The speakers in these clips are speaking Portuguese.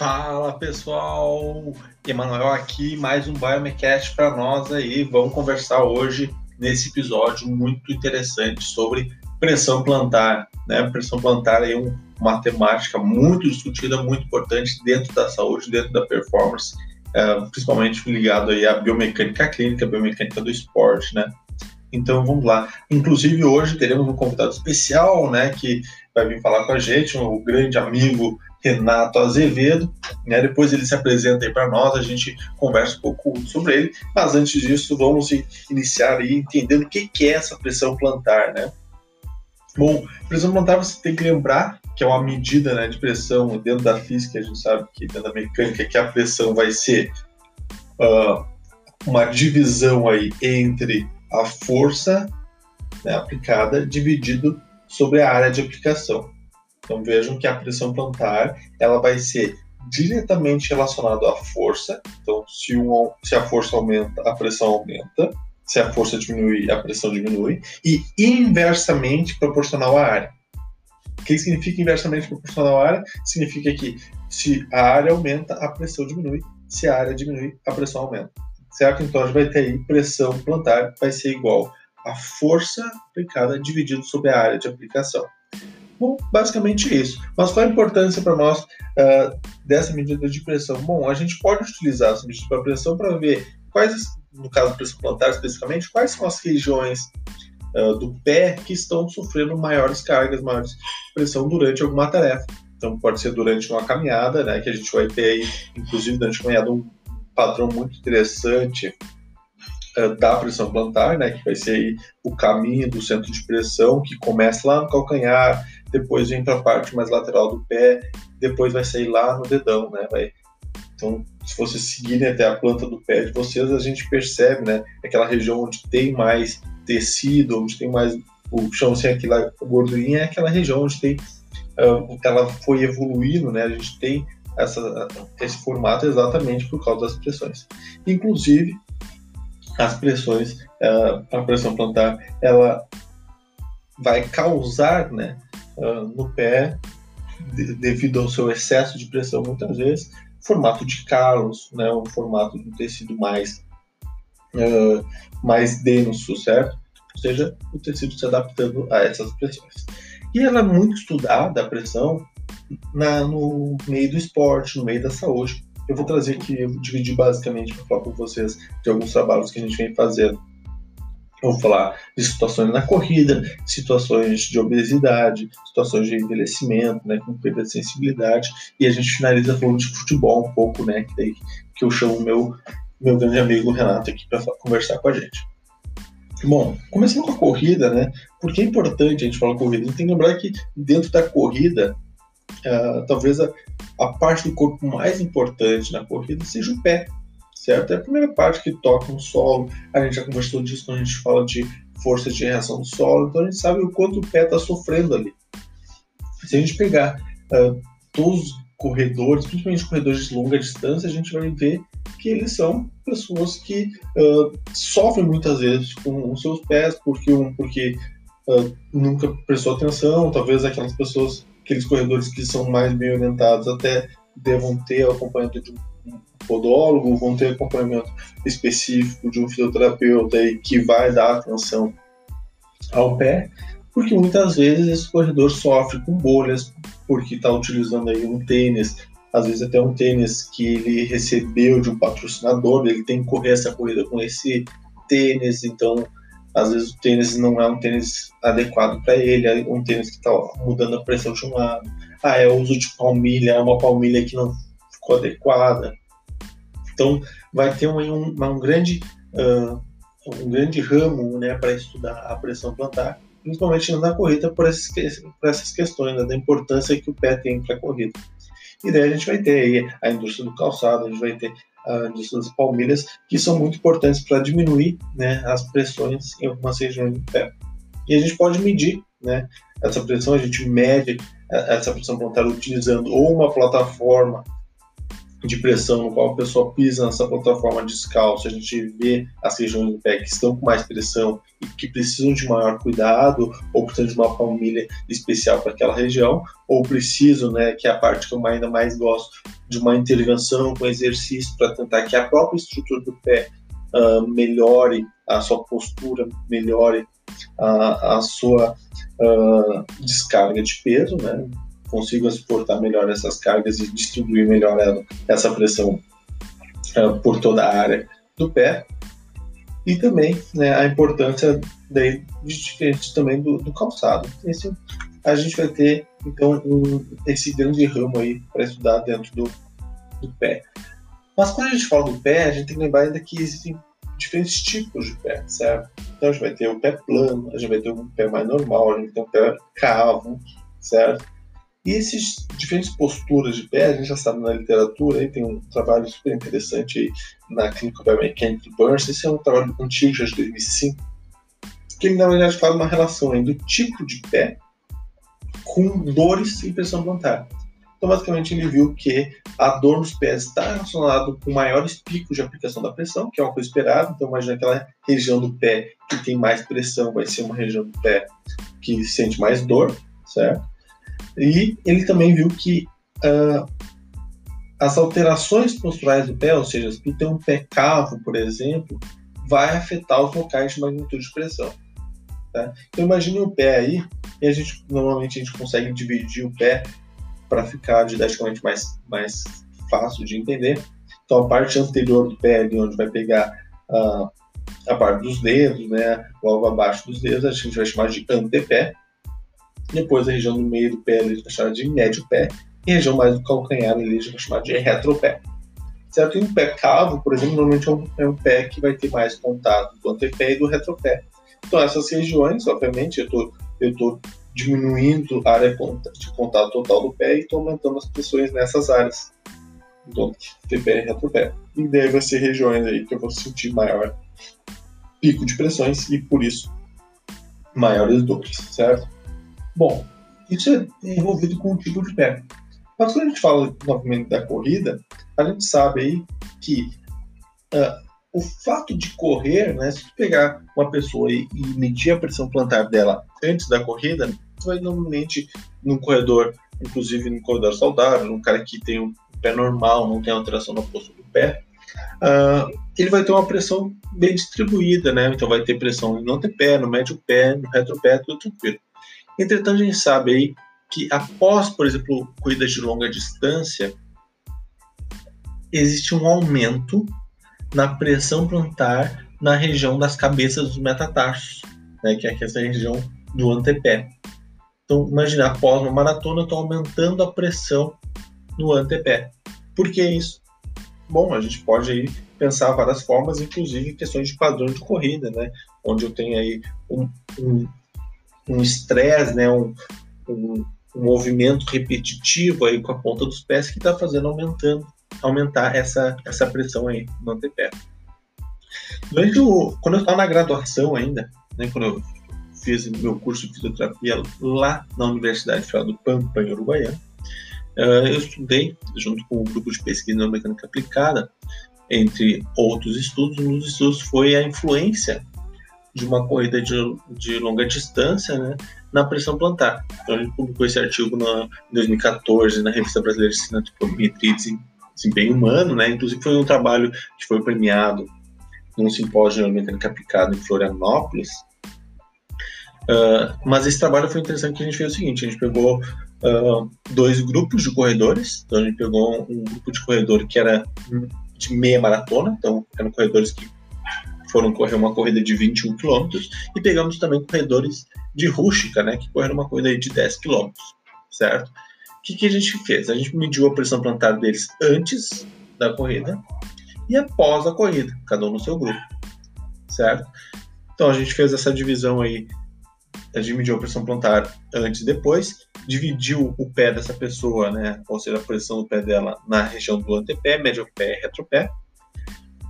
Fala pessoal, Emanuel aqui, mais um Biomecast para nós aí. Vamos conversar hoje nesse episódio muito interessante sobre pressão plantar, né? Pressão plantar é uma temática muito discutida, muito importante dentro da saúde, dentro da performance, é, principalmente ligado aí à biomecânica clínica, biomecânica do esporte, né? Então vamos lá. Inclusive hoje teremos um convidado especial, né, que vai vir falar com a gente, um grande amigo Renato Azevedo. Né? Depois ele se apresenta aí para nós, a gente conversa um pouco sobre ele. Mas antes disso, vamos iniciar aí entendendo o que, é essa pressão plantar, né? Bom, pressão plantar você tem que lembrar que é uma medida né, de pressão dentro da física, a gente sabe que dentro da mecânica que a pressão vai ser uh, uma divisão aí entre a força né, aplicada dividido sobre a área de aplicação. Então vejam que a pressão plantar ela vai ser diretamente relacionada à força. Então se, um, se a força aumenta, a pressão aumenta. Se a força diminui, a pressão diminui. E inversamente proporcional à área. O que significa inversamente proporcional à área? Significa que se a área aumenta, a pressão diminui. Se a área diminui, a pressão aumenta. Certo? Então a gente vai ter aí pressão plantar vai ser igual a força aplicada dividido sobre a área de aplicação. Bom, basicamente isso. Mas qual a importância para nós uh, dessa medida de pressão? Bom, a gente pode utilizar essa medida de pressão para ver quais, no caso do pressão plantar especificamente, quais são as regiões uh, do pé que estão sofrendo maiores cargas, maiores pressão durante alguma tarefa. Então, pode ser durante uma caminhada, né, que a gente vai ter aí, inclusive durante a caminhada, um padrão muito interessante uh, da pressão plantar, né, que vai ser aí o caminho do centro de pressão, que começa lá no calcanhar, depois vem para a parte mais lateral do pé, depois vai sair lá no dedão, né? Vai... Então, se vocês seguirem até a planta do pé de vocês, a gente percebe, né? Aquela região onde tem mais tecido, onde tem mais o chão sem aquela gordurinha, é aquela região onde tem uh, ela foi evoluindo, né? A gente tem essa, esse formato exatamente por causa das pressões. Inclusive, as pressões, uh, a pressão plantar, ela vai causar, né? Uh, no pé de, devido ao seu excesso de pressão muitas vezes, formato de calos, né, um formato de tecido mais uh, mais denso, certo? Ou seja, o tecido se adaptando a essas pressões. E ela é muito estudada, a pressão, na, no meio do esporte, no meio da saúde. Eu vou trazer aqui, eu vou dividir basicamente para falar com vocês de alguns trabalhos que a gente vem fazendo Vou falar de situações na corrida, situações de obesidade, situações de envelhecimento, né, com perda de sensibilidade, e a gente finaliza falando de futebol um pouco, né, que, daí, que eu chamo meu meu grande amigo Renato aqui para conversar com a gente. Bom, começando com a corrida, né? Porque é importante a gente falar corrida. A gente tem que lembrar que dentro da corrida, uh, talvez a, a parte do corpo mais importante na corrida seja o pé, certo? É a primeira parte que toca no solo. A gente já conversou disso quando a gente fala de força de reação do solo, então a gente sabe o quanto o pé está sofrendo ali. Se a gente pegar uh, todos os corredores, principalmente corredores de longa distância, a gente vai ver que eles são pessoas que uh, sofrem muitas vezes com os seus pés, porque, um, porque uh, nunca prestou atenção, talvez aquelas pessoas, aqueles corredores que são mais bem orientados até devam ter o acompanhamento de um podólogo, vão ter acompanhamento específico de um fisioterapeuta aí que vai dar atenção ao pé, porque muitas vezes esse corredor sofre com bolhas porque está utilizando aí um tênis, às vezes até um tênis que ele recebeu de um patrocinador, ele tem que correr essa corrida com esse tênis, então às vezes o tênis não é um tênis adequado para ele, é um tênis que está mudando a pressão de um lado. Ah, é o uso de palmilha, é uma palmilha que não ficou adequada. Então, vai ter um, um, um grande, uh, um grande ramo né, para estudar a pressão plantar, principalmente na corrida, por, esses, por essas questões né, da importância que o pé tem para a corrida. E daí a gente vai ter aí a indústria do calçado, a gente vai ter a indústria das palmilhas, que são muito importantes para diminuir né, as pressões em algumas regiões do pé. E a gente pode medir né, essa pressão, a gente mede eh, essa pressão plantar utilizando ou uma plataforma de pressão no qual a pessoa pisa nessa plataforma descalço, a gente vê as regiões do pé que estão com mais pressão e que precisam de maior cuidado, ou precisam de uma família especial para aquela região, ou precisam, né, que é a parte que eu ainda mais gosto, de uma intervenção com exercício para tentar que a própria estrutura do pé uh, melhore, a sua postura melhore, a, a sua uh, descarga de peso, né, consiga suportar melhor essas cargas e distribuir melhor essa pressão uh, por toda a área do pé e também né, a importância daí, diferente também do, do, calçado. Esse, a gente vai ter então um, esse grande ramo aí para estudar dentro do, do pé. Mas quando a gente fala do pé, a gente tem que lembrar ainda que existem diferentes tipos de pé, certo? Então a gente vai ter o pé plano, a gente vai ter um pé mais normal, a gente vai ter um pé cavo, certo? E essas diferentes posturas de pé, a gente já sabe na literatura, aí tem um trabalho super interessante aí na Clinical Biomechanics do Burns, esse é um trabalho antigo, já de 2005, que ele na verdade fala uma relação aí do tipo de pé com dores e pressão plantar. Então, basicamente, ele viu que a dor nos pés está relacionada com maiores picos de aplicação da pressão, que é uma coisa esperada. Então, imagina aquela região do pé que tem mais pressão, vai ser uma região do pé que sente mais dor, certo? E ele também viu que uh, as alterações posturais do pé, ou seja, se tu tem um pé cavo, por exemplo, vai afetar os locais de magnitude de pressão. Tá? Então imagine o pé aí, e a gente normalmente a gente consegue dividir o pé para ficar didaticamente mais, mais fácil de entender. Então a parte anterior do pé, ali onde vai pegar uh, a parte dos dedos, né, logo abaixo dos dedos, a gente vai chamar de antepé. Depois a região do meio do pé gente vai chamar de médio pé. E a região mais do calcanhar gente vai chamar de retropé. Certo? E um pé cavo, por exemplo, normalmente é um, é um pé que vai ter mais contato do antepé e do retropé. Então essas regiões, obviamente, eu tô, estou tô diminuindo a área de contato total do pé e estou aumentando as pressões nessas áreas. Então, antepé e retropé. E vai ser regiões aí que eu vou sentir maior pico de pressões e por isso maiores dores, certo? Bom, isso é envolvido com o tipo de pé. Mas quando a gente fala novamente da corrida, a gente sabe aí que uh, o fato de correr, né, se tu pegar uma pessoa e, medir a pressão plantar dela antes da corrida, tu vai normalmente num corredor, inclusive num corredor saudável, num cara que tem um pé normal, não tem alteração na postura do pé, uh, ele vai ter uma pressão bem distribuída, né? Então vai ter pressão no antepé, no médio pé, no retropé, tudo tranquilo. Entretanto, a gente sabe aí que após, por exemplo, corridas de longa distância, existe um aumento na pressão plantar na região das cabeças dos metatarsos, né, que é essa região do antepé. Então, imagina, após uma maratona, eu estou aumentando a pressão no antepé. Por que isso? Bom, a gente pode aí pensar várias formas, inclusive questões de padrão de corrida, né? Onde eu tenho aí um, um um estresse, né, um, um, um, movimento repetitivo aí com a ponta dos pés que está fazendo aumentando, aumentar essa, essa pressão aí no antepé. Durante o, quando eu estava na graduação ainda, né, quando eu fiz meu curso de fisioterapia lá na Universidade Federal do Pampa, em Uruguaiana, uh, eu estudei, junto com um grupo de pesquisa na mecânica aplicada, entre outros estudos, um dos estudos foi a influência de uma corrida de, de longa distância né, na pressão plantar. Então, gente publicou esse artigo na, em 2014 na Revista Brasileira de Cinetropometria e Desempenho Humano, né, inclusive foi um trabalho que foi premiado num simpósio de mecânica aplicada em Florianópolis. Uh, mas esse trabalho foi interessante que a gente fez o seguinte: a gente pegou uh, dois grupos de corredores. Então, a gente pegou um grupo de corredor que era de meia maratona, então eram corredores que foram correr uma corrida de 21 km e pegamos também corredores de rústica, né, que correram uma corrida de 10 km, certo? O que, que a gente fez? A gente mediu a pressão plantar deles antes da corrida e após a corrida, cada um no seu grupo, certo? Então a gente fez essa divisão aí, a gente mediu a pressão plantar antes e depois, dividiu o pé dessa pessoa, né, ou seja, a pressão do pé dela na região do antepé, médio pé e retropé,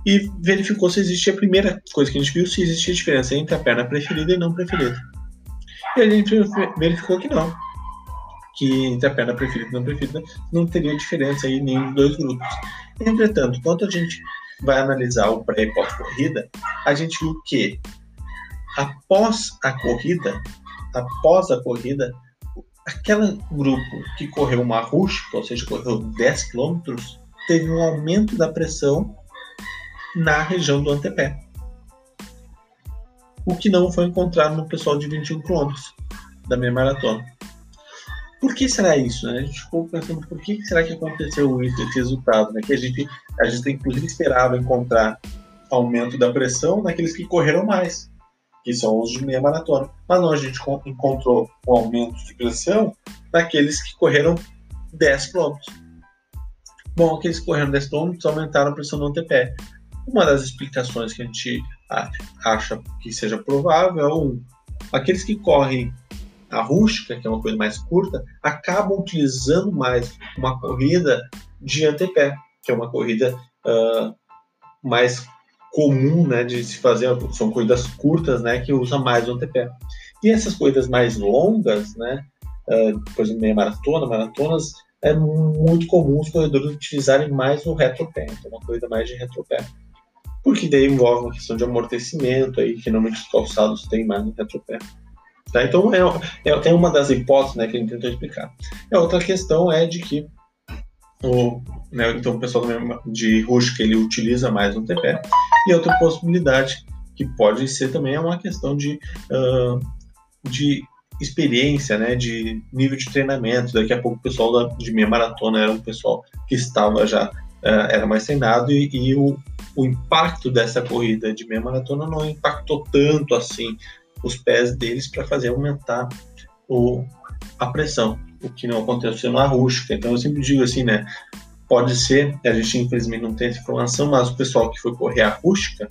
e verificou se existia a primeira coisa que a gente viu, se existia diferença entre a perna preferida e não preferida. E a gente verificou que não. Que entre a perna preferida e não preferida não teria diferença aí nem dos dois grupos. Entretanto, quando a gente vai analisar o pré e pós-corrida, a gente viu que após a corrida, após a corrida, aquele grupo que correu uma rústica, ou seja, correu 10 km, teve um aumento da pressão na região do antepé. O que não foi encontrado no pessoal de 21 km da meia maratona. Por que será isso? Né? A gente ficou pensando por que será que aconteceu esse resultado? Né? Que a gente, a gente inclusive esperava encontrar aumento da pressão naqueles que correram mais, que são os de meia maratona. Mas não, a gente encontrou um aumento de pressão naqueles que correram 10 km. Bom, aqueles que correram 10 km aumentaram a pressão no antepé. Uma das explicações que a gente acha que seja provável é aqueles que correm a rústica, que é uma coisa mais curta, acabam utilizando mais uma corrida de antepé, que é uma corrida uh, mais comum né, de se fazer, são corridas curtas né, que usa mais o antepé. E essas corridas mais longas, né, uh, por exemplo, meia maratona, maratonas, é muito comum os corredores utilizarem mais o retropé, então uma corrida mais de retropé. Porque daí envolve uma questão de amortecimento aí, que normalmente os calçados têm mais no retropé. Tá? Então, é, é, é, uma das hipóteses né, que a gente tentou explicar. A outra questão é de que o, né, então, o pessoal de rústica ele utiliza mais o TPE. E outra possibilidade que pode ser também é uma questão de, uh, de experiência, né, de nível de treinamento. Daqui a pouco o pessoal da, de meia maratona era um pessoal que estava já, uh, era mais treinado e, e o, o impacto dessa corrida de meia maratona não impactou tanto assim os pés deles para fazer aumentar o, a pressão, o que não aconteceu na rústica. Então eu sempre digo assim, né? Pode ser, a gente infelizmente não tem essa informação, mas o pessoal que foi correr a rústica,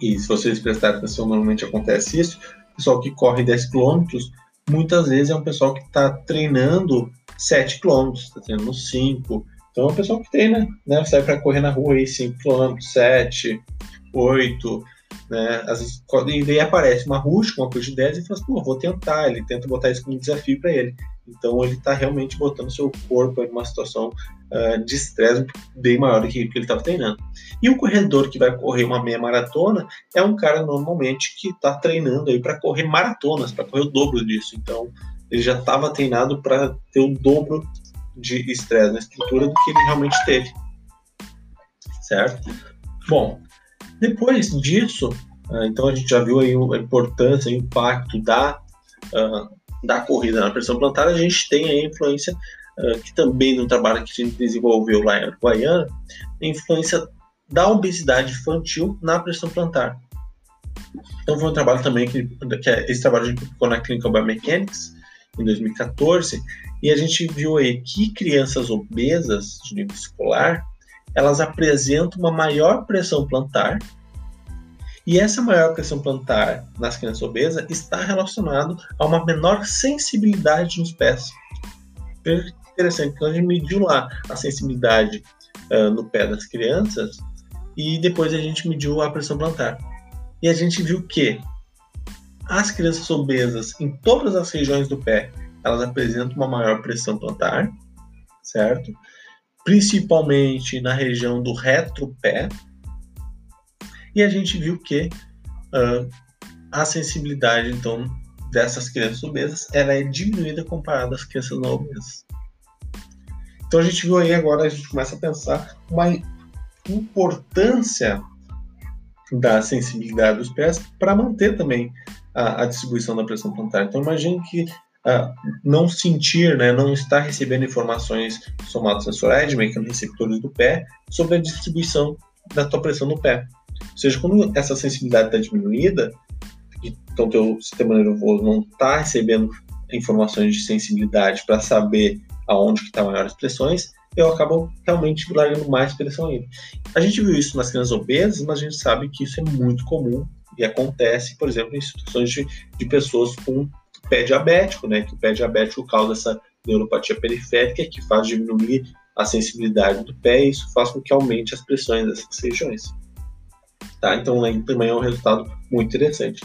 e se vocês prestarem atenção, normalmente acontece isso, o pessoal que corre 10 km, muitas vezes é um pessoal que está treinando 7 km, está treinando 5. Então é um pessoal que treina, né? Sai para correr na rua aí 5 km, 7, 8. Né? Às vezes, e daí aparece uma rústica, uma coisa de 10 e fala assim, pô, vou tentar. Ele tenta botar isso como desafio para ele. Então ele está realmente botando seu corpo em uma situação uh, de estresse bem maior do que ele estava treinando. E o corredor que vai correr uma meia maratona é um cara normalmente que está treinando aí para correr maratonas, para correr o dobro disso. Então ele já estava treinado para ter o dobro de estresse na estrutura do que ele realmente teve. Certo? Bom, depois disso, uh, então a gente já viu aí a importância, o impacto da, uh, da corrida na pressão plantar, a gente tem a influência, uh, que também no trabalho que a gente desenvolveu lá em Uruguaiana, a influência da obesidade infantil na pressão plantar. Então foi um trabalho também que, que é, esse trabalho a gente publicou na Clinical Biomechanics em 2014 e a gente viu aí que crianças obesas de nível escolar elas apresentam uma maior pressão plantar, e essa maior pressão plantar nas crianças obesas está relacionado a uma menor sensibilidade nos pés. Interessante, então a gente mediu lá a sensibilidade uh, no pé das crianças e depois a gente mediu a pressão plantar. E a gente viu que as crianças obesas em todas as regiões do pé, elas apresentam uma maior pressão plantar, certo? principalmente na região do retropé, e a gente viu que uh, a sensibilidade, então, dessas crianças obesas, ela é diminuída comparada às crianças não obesas. Então a gente viu aí agora, a gente começa a pensar uma importância da sensibilidade dos pés para manter também a, a, distribuição da pressão plantar. Então imagine que uh, não sentir, né, não estar recebendo informações somatosensoriais, de receptores do pé, sobre a distribuição da tua pressão no pé. Ou seja, quando essa sensibilidade está diminuída, então teu sistema nervoso não está recebendo informações de sensibilidade para saber aonde que estão tá maiores pressões, eu acabo realmente largando mais pressão aí. A gente viu isso nas crianças obesas, mas a gente sabe que isso é muito comum e acontece, por exemplo, em situações de, de pessoas com pé diabético, né? Que o pé diabético causa essa neuropatia periférica que faz diminuir a sensibilidade do pé e isso faz com que aumente as pressões dessas regiões. Tá? Então também é um resultado muito interessante.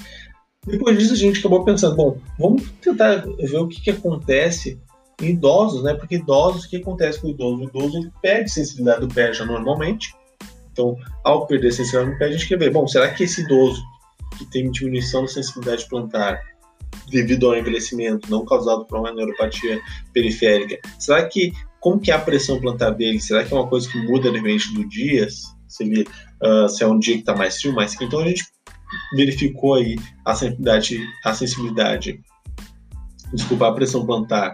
Depois disso a gente acabou pensando, bom, vamos tentar ver o que, que acontece em idosos, né? Porque idosos, o que acontece com o idoso? O idoso perde sensibilidade do pé já normalmente. Então, ao perder sensibilidade do pé, a gente quer ver, bom, será que esse idoso que tem diminuição da sensibilidade plantar devido ao envelhecimento, não causado por uma neuropatia periférica, será que como que é a pressão plantar dele? Será que é uma coisa que muda dependente do dia? Se, ele, uh, se é um dia que está mais frio, mais quente? Então a gente verificou aí a sensibilidade, a sensibilidade, desculpa, a pressão plantar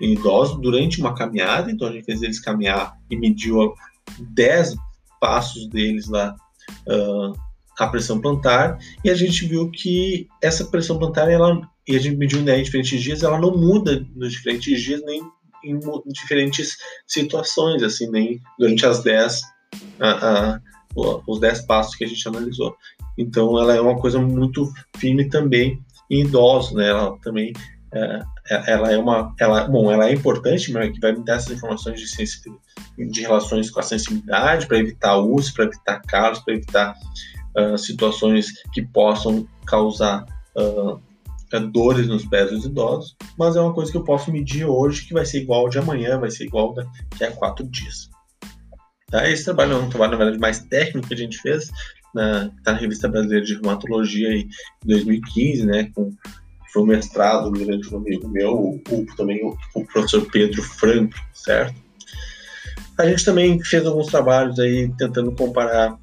em idosos durante uma caminhada. Então a gente fez eles caminhar e mediu 10 passos deles lá uh, a pressão plantar e a gente viu que essa pressão plantar ela e a gente mediu né, em diferentes dias ela não muda nos diferentes dias nem em, diferentes situações assim nem durante as 10 a, a, os 10 passos que a gente analisou. Então ela é uma coisa muito firme também em idosos né ela também é, é, ela é uma ela bom ela é importante mas que vai me dar essas informações de, de relações com a sensibilidade para evitar uso para evitar casos para evitar uh, situações que possam causar uh, dores nos pés dos idosos, mas é uma coisa que eu posso medir hoje que vai ser igual de amanhã, vai ser igual daqui a quatro dias. Tá? Esse trabalho é um trabalho, na verdade, mais técnico que a gente fez, na, tá na Revista Brasileira de Reumatologia em 2015, né, com foi um mestrado do grande amigo meu, o, o, também o, o, professor Pedro Franco, certo? A gente também fez alguns trabalhos aí tentando comparar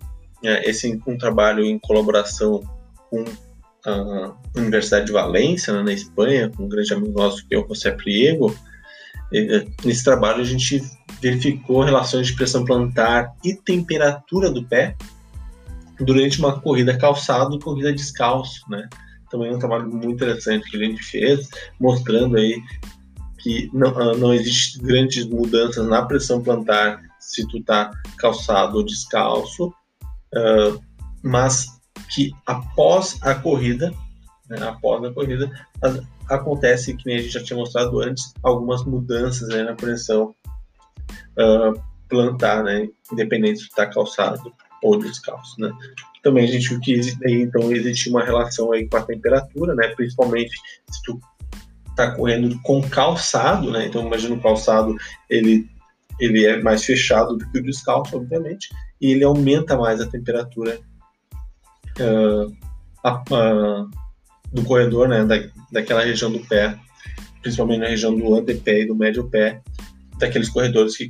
é, esse um trabalho em colaboração com a Universidade de Valência, né, na Espanha, com um grande amigo nosso que é o José Priego. Nesse trabalho a gente verificou relações de pressão plantar e temperatura do pé durante uma corrida calçado e corrida descalço, né? Também é um trabalho muito interessante que a gente fez, mostrando aí que não, ah, não existe grandes mudanças na pressão plantar se tu tá calçado ou descalço, uh, mas que após a corrida, né, após a corrida, acontece, que nem a gente já tinha mostrado antes, algumas mudanças né, na pressão uh, plantar, né, independente se está calçado ou descalço, né. Também a gente viu que então existe uma relação aí com a temperatura, né, principalmente se tu está correndo com calçado, né, então imagina o calçado, ele ele é mais fechado do que o descalço, obviamente, e ele aumenta mais a temperatura uh, a, uh, do corredor, né, da, daquela região do pé, principalmente na região do antepé e do médio pé, daqueles corredores que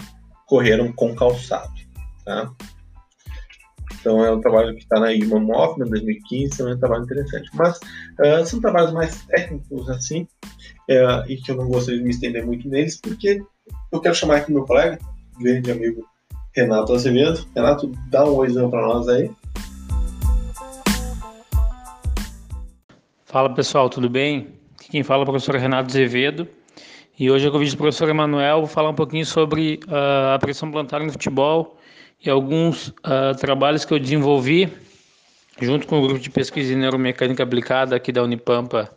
correram com calçado, tá? Então é um trabalho que está na Iman Hoffman 2015, também é um trabalho interessante. Mas uh, são trabalhos mais técnicos assim, uh, e que eu não gostaria de me estender muito neles, porque eu quero chamar aqui meu colega, grande amigo Renato Azevedo. Renato, dá um oizão para nós aí. Fala pessoal, tudo bem? Aqui quem fala é o professor Renato Azevedo. E hoje eu convido o professor Emanuel vou falar um pouquinho sobre uh, a pressão plantar no futebol e alguns uh, trabalhos que eu desenvolvi junto com o grupo de pesquisa em neuromecânica aplicada aqui da Unipampa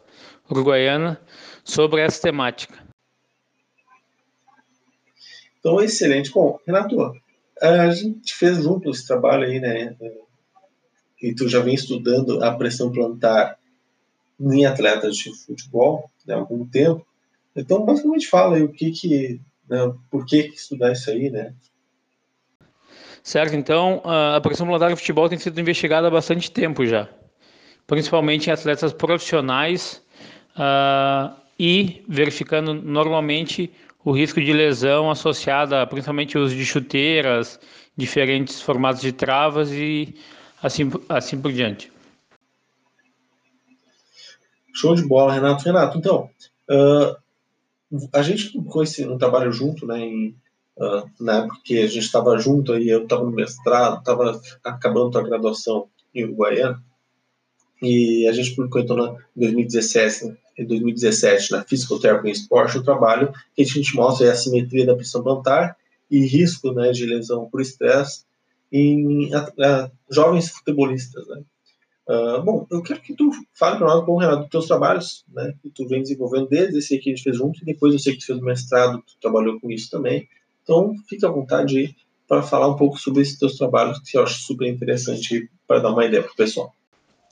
Uruguaiana sobre essa temática. Então, excelente. Bom, Renato, a gente fez junto esse trabalho aí, né? E tu já vem estudando a pressão plantar em atletas de futebol né, há algum tempo. Então, basicamente, fala aí o que que, né, por que, que estudar isso aí, né? Certo, então a pressão plantar no futebol tem sido investigada há bastante tempo já, principalmente em atletas profissionais uh, e verificando normalmente o risco de lesão associada principalmente ao uso de chuteiras, diferentes formatos de travas e assim, assim por diante. Show de bola, Renato. Renato, então, uh, a gente esse um trabalho junto, né, em, uh, na época que a gente estava junto, aí eu estava no mestrado, estava acabando a graduação em Uruguaiana, e a gente publicou então em 2017, em 2017 na Physical Therapy Sport, o trabalho que a gente mostra é a simetria da pressão plantar e risco né, de lesão por estresse em uh, jovens futebolistas. Né? Uh, bom, eu quero que tu fale para nós, bom, Renato, dos teus trabalhos, né, que tu vem desenvolvendo desde esse que a gente fez junto, e depois eu sei que tu fez o mestrado, tu trabalhou com isso também. Então, fique à vontade aí para falar um pouco sobre esses teus trabalhos, que eu acho super interessante para dar uma ideia para o pessoal.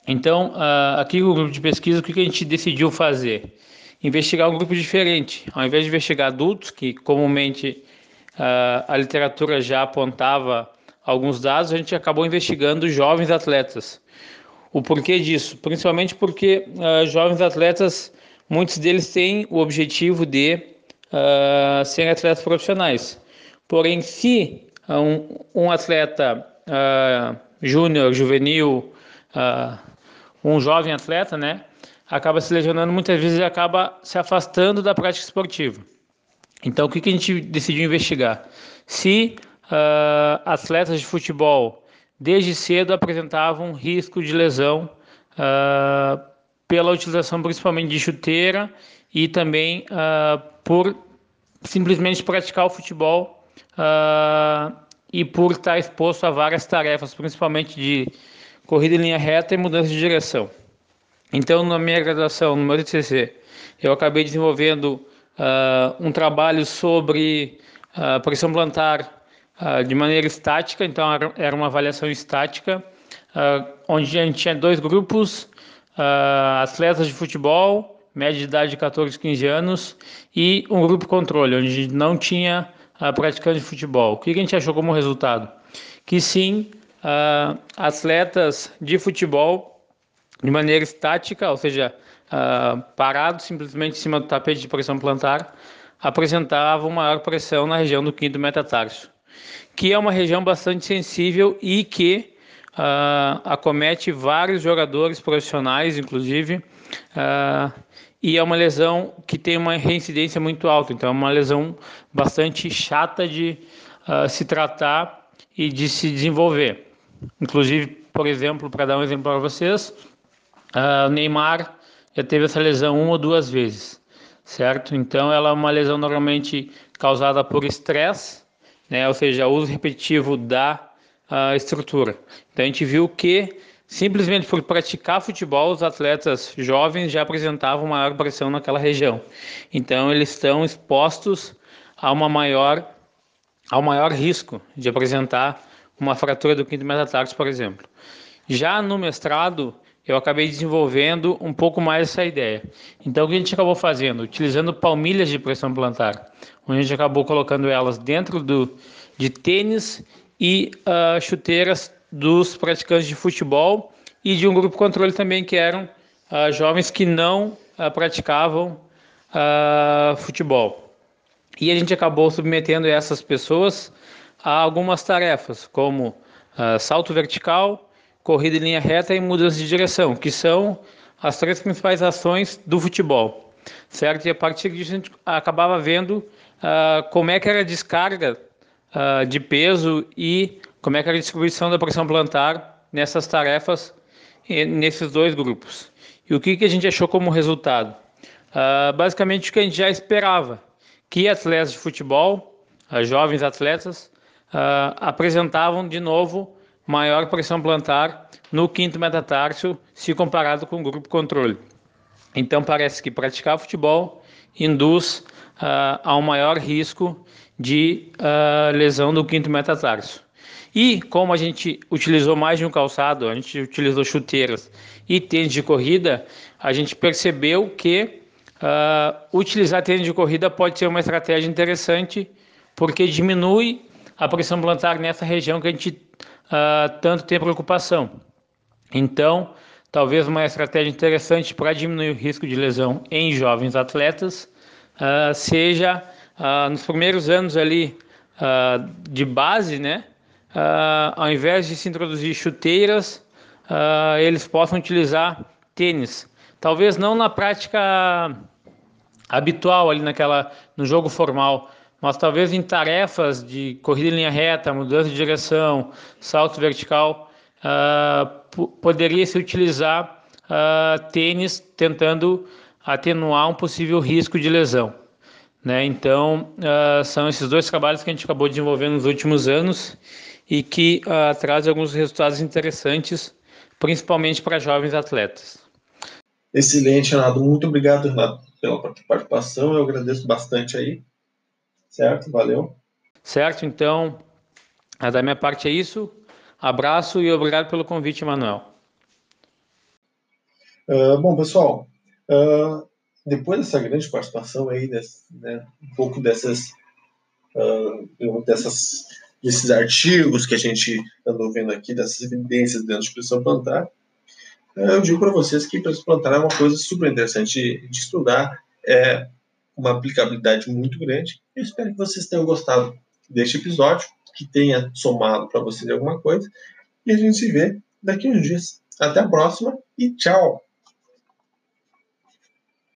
Então, uh, aqui no grupo de pesquisa, o que a gente decidiu fazer? Investigar um grupo diferente. Ao invés de investigar adultos, que comumente uh, a literatura já apontava alguns dados, a gente acabou investigando jovens atletas. O porquê disso? Principalmente porque uh, jovens atletas, muitos deles têm o objetivo de uh, serem atletas profissionais. Porém, se um, um atleta uh, júnior, juvenil, um jovem atleta, né, acaba se lesionando muitas vezes e acaba se afastando da prática esportiva. Então, o que, que a gente decidiu investigar? Se uh, atletas de futebol desde cedo apresentavam risco de lesão uh, pela utilização principalmente de chuteira e também uh, por simplesmente praticar o futebol e por estar exposto a várias tarefas, principalmente de corrida em linha reta e mudança de direção. Então, na minha graduação, no meu TCC, eu acabei desenvolvendo uh, um trabalho sobre uh, pressão plantar uh, de maneira estática, então era uma avaliação estática, onde a gente tinha dois grupos, atletas de futebol, média de idade de 14 15 anos, e um grupo controle, onde não tinha praticantes de futebol. O que a gente achou como resultado? Que sim, atletas de futebol, de maneira estática, ou seja, uh, parado simplesmente em cima do tapete de pressão plantar, apresentava uma maior pressão na região do quinto metatarso, que é uma região bastante sensível e que uh, acomete vários jogadores profissionais, inclusive, uh, e é uma lesão que tem uma reincidência muito alta, então é uma lesão bastante chata de uh, se tratar e de se desenvolver. Inclusive, por exemplo, para dar um exemplo para vocês, o Neymar já teve essa lesão uma ou duas vezes, certo? Então ela é uma lesão normalmente causada por estresse, né? Ou seja, uso repetitivo da uh, estrutura. Então a gente viu que simplesmente por praticar futebol, os atletas jovens já apresentavam maior pressão naquela região. Então eles estão expostos a uma maior ao maior risco de apresentar uma fratura do quinto metatarso, por exemplo. Já no mestrado, eu acabei desenvolvendo um pouco mais essa ideia. Então, o que a gente acabou fazendo? Utilizando palmilhas de pressão plantar, onde a gente acabou colocando elas dentro do, de tênis e uh, chuteiras dos praticantes de futebol e de um grupo controle também, que eram uh, jovens que não uh, praticavam futebol. E a gente acabou submetendo essas pessoas a algumas tarefas, como salto vertical, corrida em linha reta e mudança de direção, que são as três principais ações do futebol, certo? E a partir disso a gente acabava vendo uh, como é que era a descarga uh, de peso e como é que era a distribuição da pressão plantar nessas tarefas nesses dois grupos. E o que, que a gente achou como resultado? Uh, basicamente o que a gente já esperava, que atletas de futebol, jovens atletas, apresentavam de novo maior pressão plantar no quinto metatarso se comparado com o grupo controle. Então parece que praticar futebol induz uh, a um maior risco de uh, lesão do quinto metatarso. E como a gente utilizou mais de um calçado, a gente utilizou chuteiras e tênis de corrida, a gente percebeu que uh, utilizar tênis de corrida pode ser uma estratégia interessante porque diminui a pressão plantar nessa região que a gente uh, tanto tem preocupação. Então, talvez uma estratégia interessante para diminuir o risco de lesão em jovens atletas uh, seja uh, nos primeiros anos ali de base, né? ao invés de se introduzir chuteiras, eles possam utilizar tênis. Talvez não na prática habitual ali naquela no jogo formal, mas talvez em tarefas de corrida em linha reta, mudança de direção, salto vertical, uh, poderia se utilizar uh, tênis tentando atenuar um possível risco de lesão. Né? Então, uh, são esses dois trabalhos que a gente acabou desenvolvendo nos últimos anos e que uh, trazem alguns resultados interessantes, principalmente para jovens atletas. Excelente, Renato. Muito obrigado, Renato, pela participação. Eu agradeço bastante aí. Certo? Valeu. Certo, então, da minha parte é isso. Abraço e obrigado pelo convite, Manuel. Uh, bom, pessoal, uh, depois dessa grande participação aí, desse, né, um pouco dessas, uh, dessas, desses artigos que a gente andou vendo aqui, dessas evidências dentro de pressão plantar, eu digo para vocês que pressão plantar é uma coisa super interessante de, de estudar, é uma aplicabilidade muito grande. Eu espero que vocês tenham gostado deste episódio, que tenha somado para vocês alguma coisa, e a gente se vê daqui uns dias. Até a próxima e tchau!